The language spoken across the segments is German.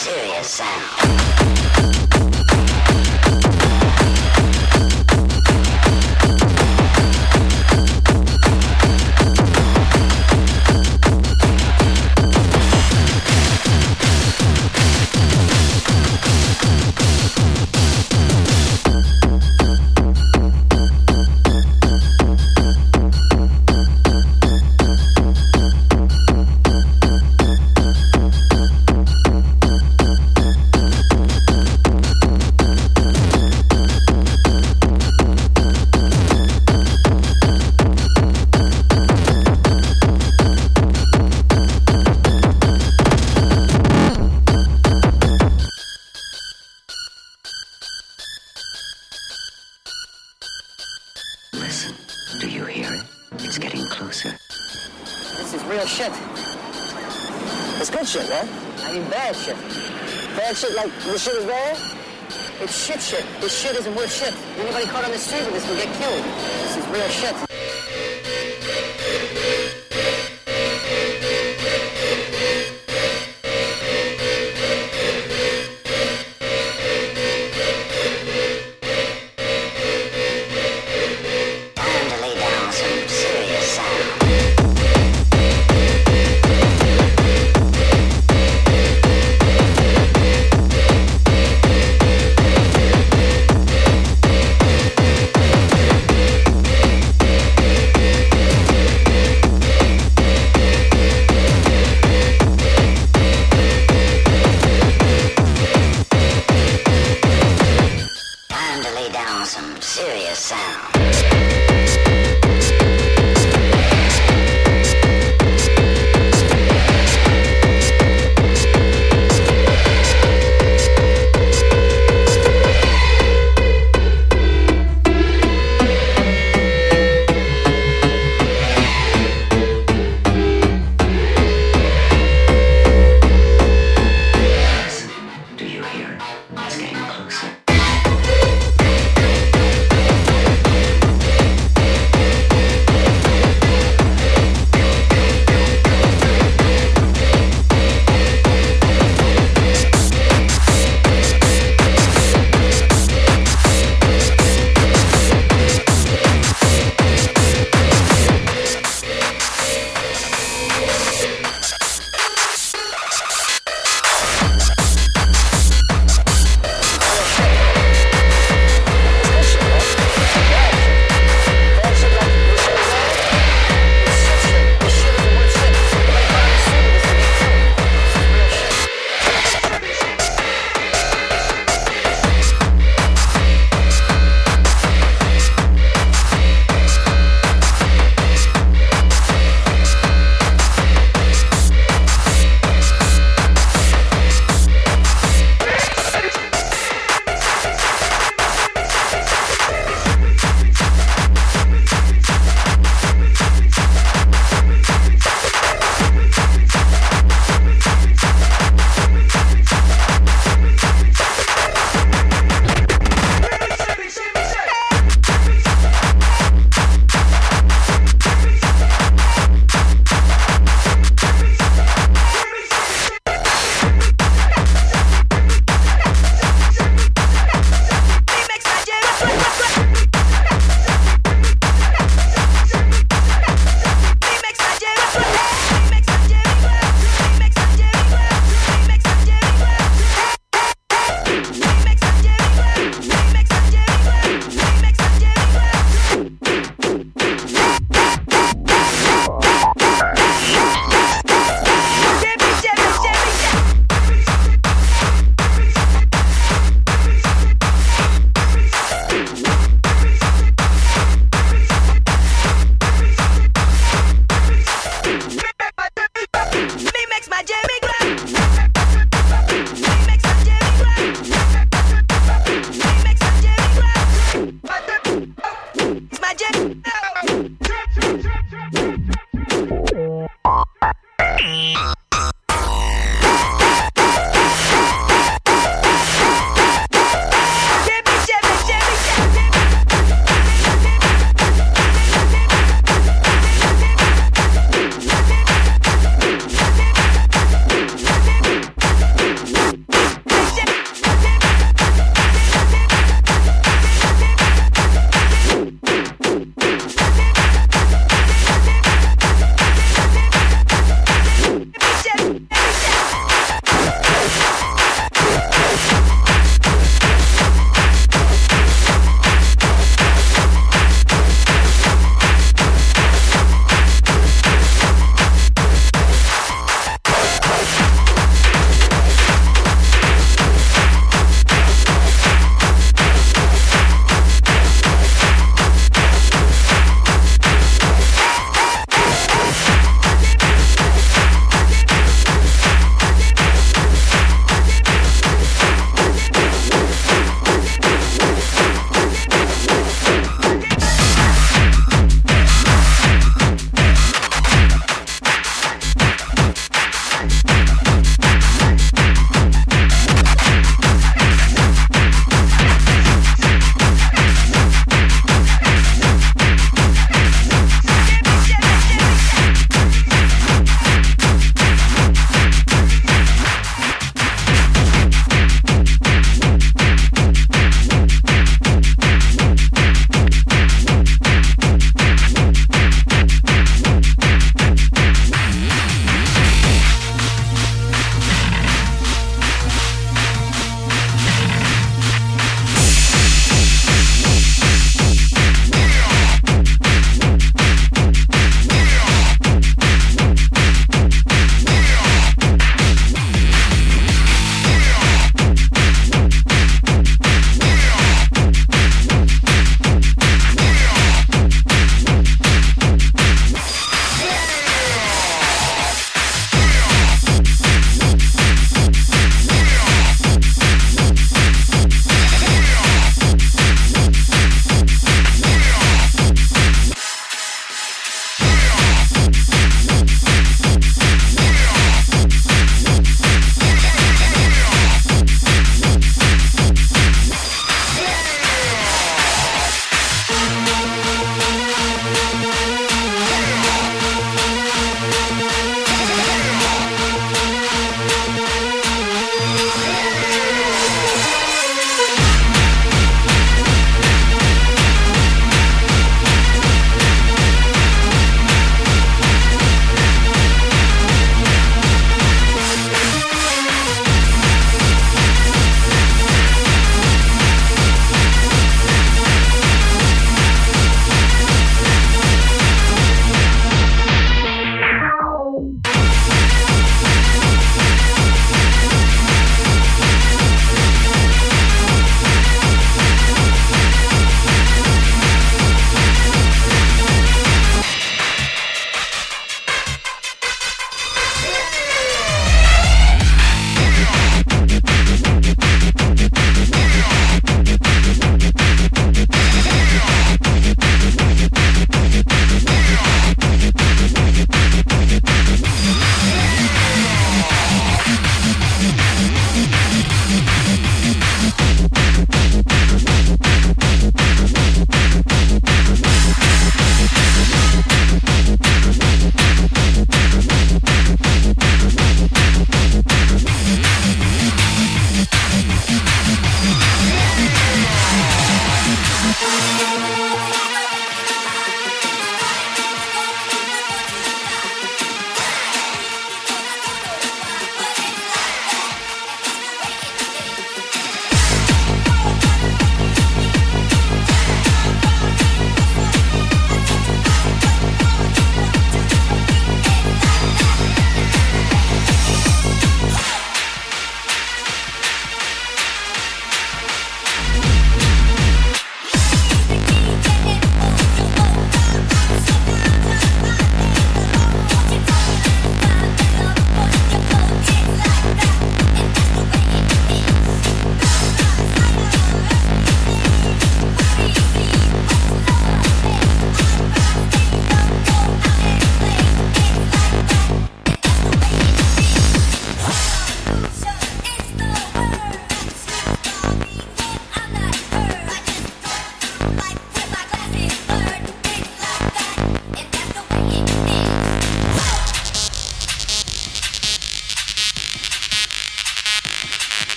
serious sound. isn't worth shit. Anybody caught on the street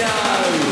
Casino.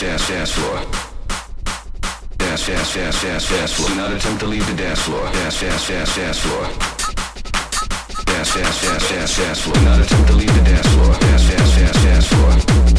dance, dance floor. Dance, dance, dance, dance, dance floor. Do not attempt to leave the dance floor. Dance, dance, dance, dance floor. Dance, dance, dance, dance, dance floor. Do not attempt to leave the dance floor. Dance, dance, dance, dance floor.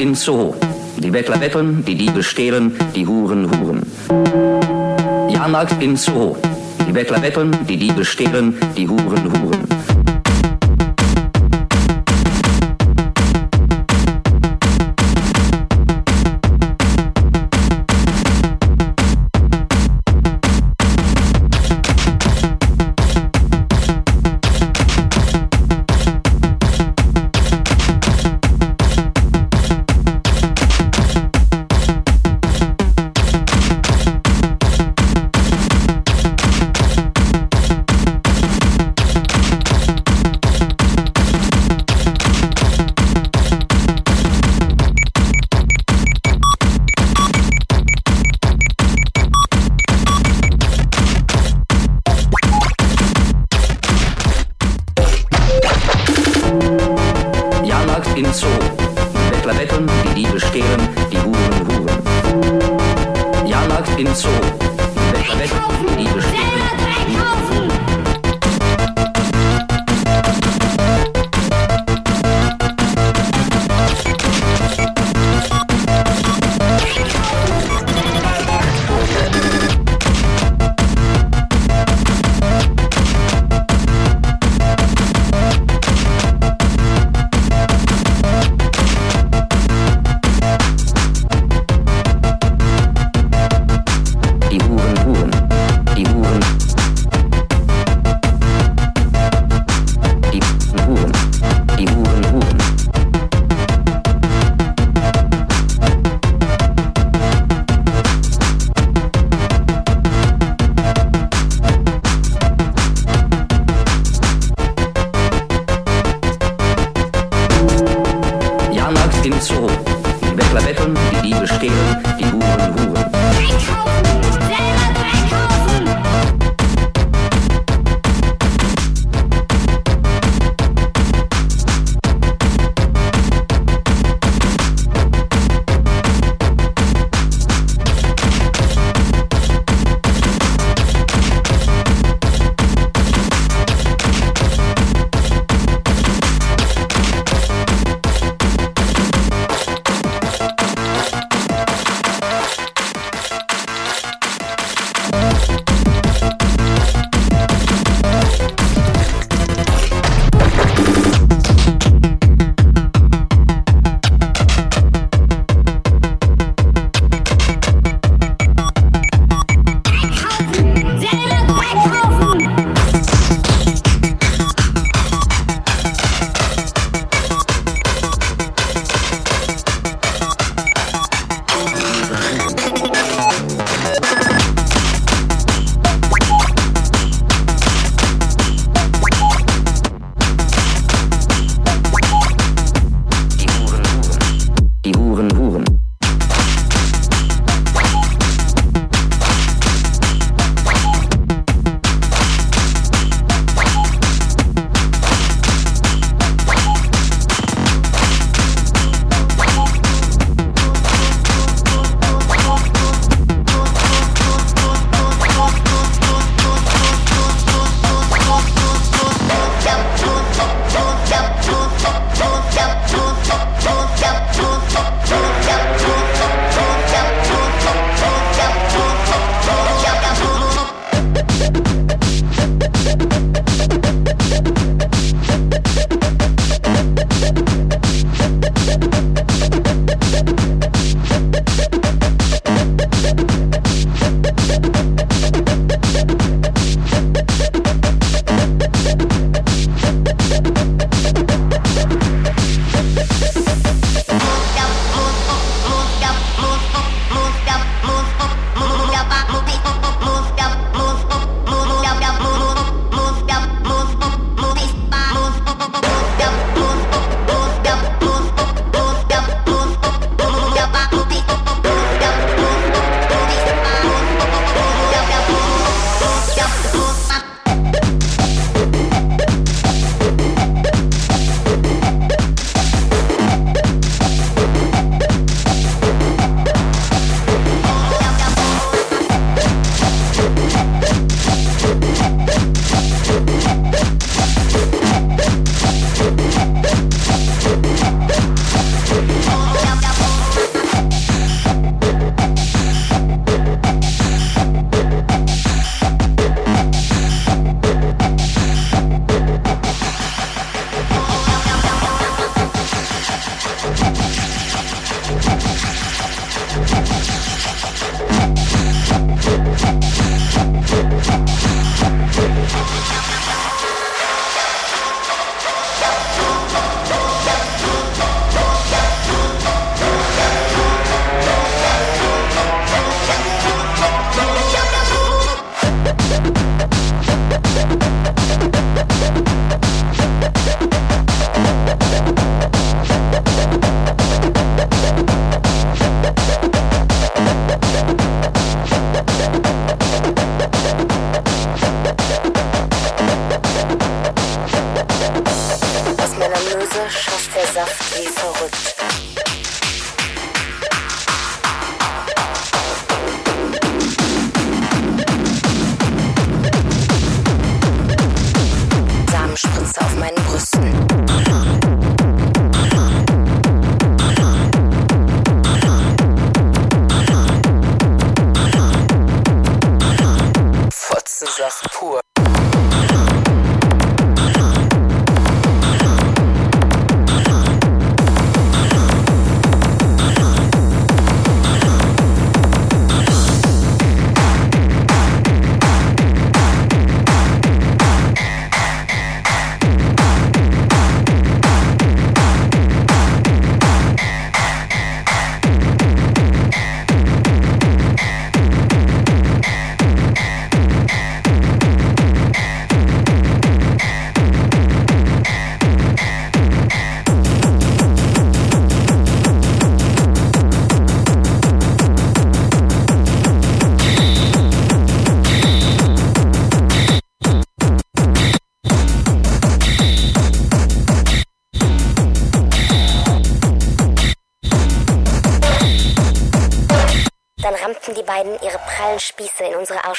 In Soho. Die Bettler betteln, die Diebe stehlen, die Huren huren. Jahrmarkt in Soho. Die Bettler betteln, die Diebe stehlen, die Huren huren.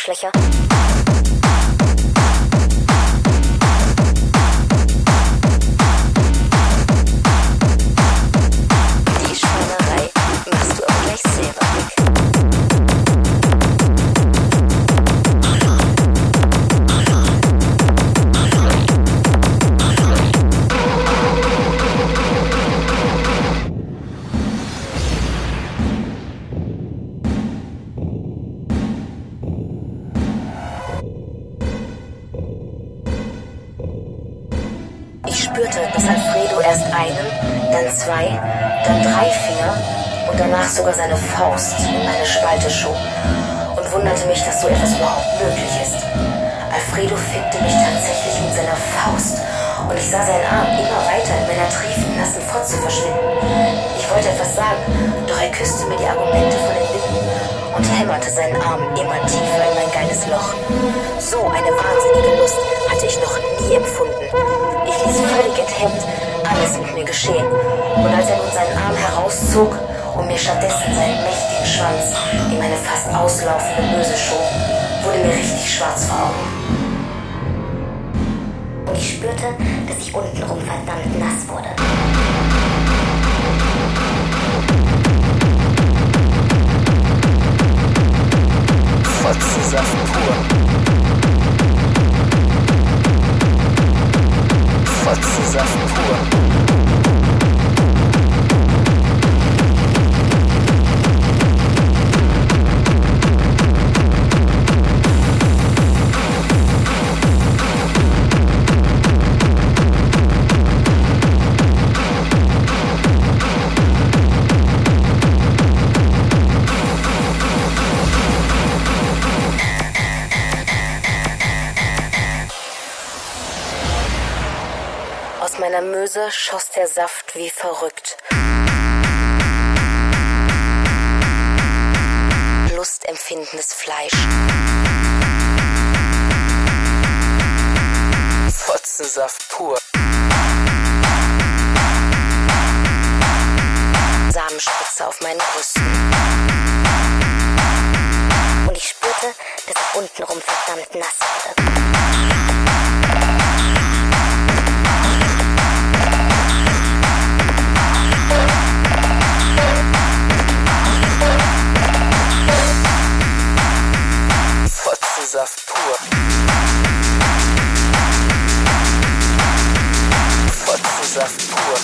Arschlöcher. Dann zwei, dann drei Finger und danach sogar seine Faust in meine Spalte schob und wunderte mich, dass so etwas überhaupt möglich ist. Alfredo fickte mich tatsächlich mit seiner Faust und ich sah seinen Arm immer weiter in meiner triefend nassen Fotze verschwinden. Ich wollte etwas sagen, doch er küsste mir die Argumente von den Lippen und hämmerte seinen Arm immer tiefer in mein geiles Loch. So eine wahnsinnige Lust hatte ich noch nie empfunden. Ich ließ völlig enthemmt alles mit mir geschehen. Und als er nun seinen Arm herauszog und mir stattdessen seinen mächtigen Schwanz in meine fast auslaufende Möse schob, wurde mir richtig schwarz vor Augen. Und ich spürte, dass ich untenrum verdammt nass wurde. Fotzensaft pur. Fotzensaft pur. Meiner Möse schoss der Saft wie verrückt. Lustempfindendes Fleisch. Fotzensaft pur. Samenspritze auf meinen Brüsten. Und ich spürte, dass ich untenrum verdammt nass wurde. Fotzensaft pur. Fotzensaft pur.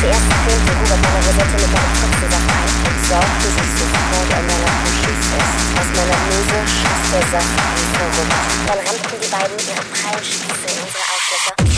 Zuerst filmte Hubert meine Rosette mit meinem Fotzensaft ein und saugte sich sofort an meiner Puschi fest. Aus meiner Möse schoss der Saft wie verrückt. Dann rammten die beiden ihre prallen Spieße in unsere Arschlöcher.